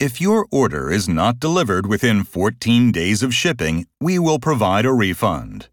If your order is not delivered within 14 days of shipping, we will provide a refund.